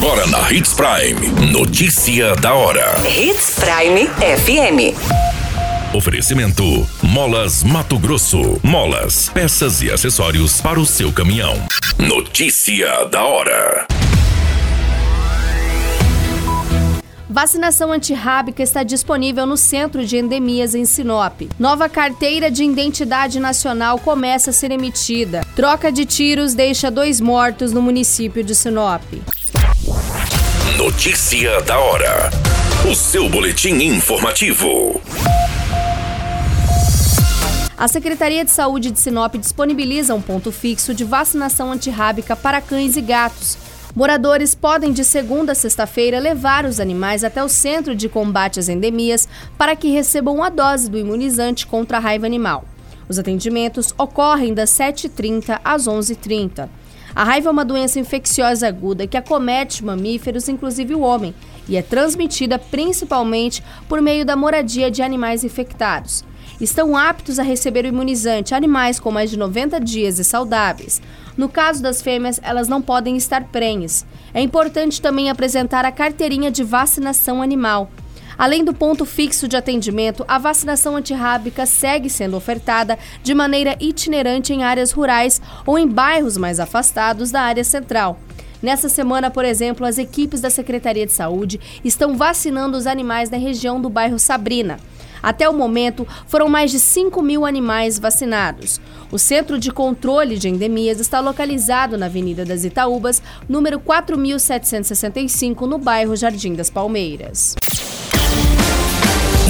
Agora na Hits Prime. Notícia da hora. Hits Prime FM. Oferecimento: Molas Mato Grosso. Molas, peças e acessórios para o seu caminhão. Notícia da hora. Vacinação antirrábica está disponível no Centro de Endemias em Sinop. Nova carteira de identidade nacional começa a ser emitida. Troca de tiros deixa dois mortos no município de Sinop. Notícia da hora. O seu boletim informativo. A Secretaria de Saúde de Sinop disponibiliza um ponto fixo de vacinação antirrábica para cães e gatos. Moradores podem, de segunda a sexta-feira, levar os animais até o Centro de Combate às Endemias para que recebam a dose do imunizante contra a raiva animal. Os atendimentos ocorrem das 7h30 às 11h30. A raiva é uma doença infecciosa aguda que acomete mamíferos, inclusive o homem, e é transmitida principalmente por meio da moradia de animais infectados. Estão aptos a receber o imunizante animais com mais de 90 dias e saudáveis. No caso das fêmeas, elas não podem estar prenhes. É importante também apresentar a carteirinha de vacinação animal. Além do ponto fixo de atendimento, a vacinação antirrábica segue sendo ofertada de maneira itinerante em áreas rurais ou em bairros mais afastados da área central. Nessa semana, por exemplo, as equipes da Secretaria de Saúde estão vacinando os animais na região do bairro Sabrina. Até o momento, foram mais de 5 mil animais vacinados. O Centro de Controle de Endemias está localizado na Avenida das Itaúbas, número 4765, no bairro Jardim das Palmeiras.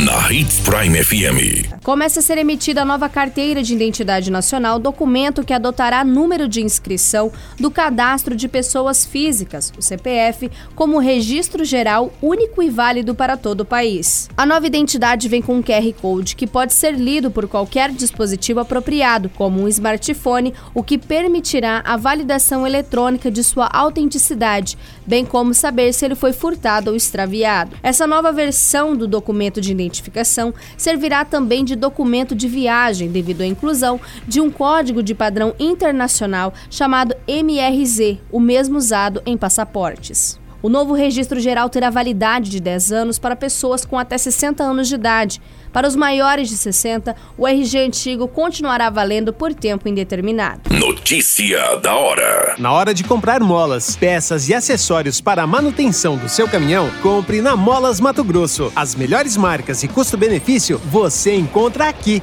na Hits Prime FM. Começa a ser emitida a nova carteira de identidade nacional, documento que adotará número de inscrição do cadastro de pessoas físicas, o CPF, como registro geral único e válido para todo o país. A nova identidade vem com um QR Code que pode ser lido por qualquer dispositivo apropriado, como um smartphone, o que permitirá a validação eletrônica de sua autenticidade, bem como saber se ele foi furtado ou extraviado. Essa nova versão do documento de identificação servirá também de documento de viagem, devido à inclusão de um código de padrão internacional chamado MRZ, o mesmo usado em passaportes. O novo registro geral terá validade de 10 anos para pessoas com até 60 anos de idade. Para os maiores de 60, o RG antigo continuará valendo por tempo indeterminado. Notícia da hora: Na hora de comprar molas, peças e acessórios para a manutenção do seu caminhão, compre na Molas Mato Grosso. As melhores marcas e custo-benefício você encontra aqui.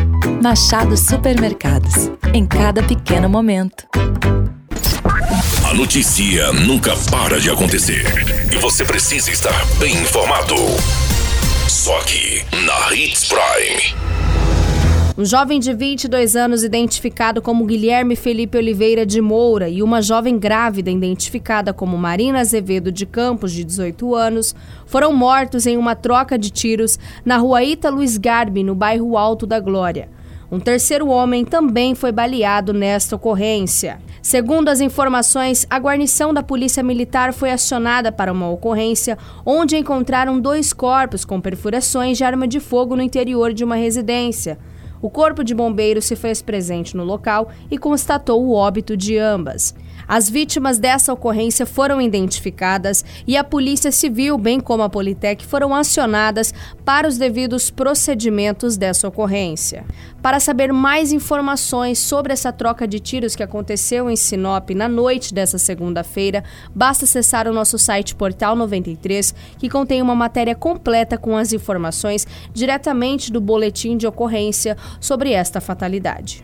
Machado Supermercados. Em cada pequeno momento. A notícia nunca para de acontecer. E você precisa estar bem informado. Só aqui, na Hits Prime. Um jovem de 22 anos, identificado como Guilherme Felipe Oliveira de Moura, e uma jovem grávida, identificada como Marina Azevedo de Campos, de 18 anos, foram mortos em uma troca de tiros na rua Ita Luiz Garbi, no bairro Alto da Glória. Um terceiro homem também foi baleado nesta ocorrência. Segundo as informações, a guarnição da Polícia Militar foi acionada para uma ocorrência onde encontraram dois corpos com perfurações de arma de fogo no interior de uma residência. O corpo de bombeiros se fez presente no local e constatou o óbito de ambas. As vítimas dessa ocorrência foram identificadas e a Polícia Civil, bem como a Politec, foram acionadas para os devidos procedimentos dessa ocorrência. Para saber mais informações sobre essa troca de tiros que aconteceu em Sinop na noite dessa segunda-feira, basta acessar o nosso site Portal 93, que contém uma matéria completa com as informações diretamente do boletim de ocorrência sobre esta fatalidade.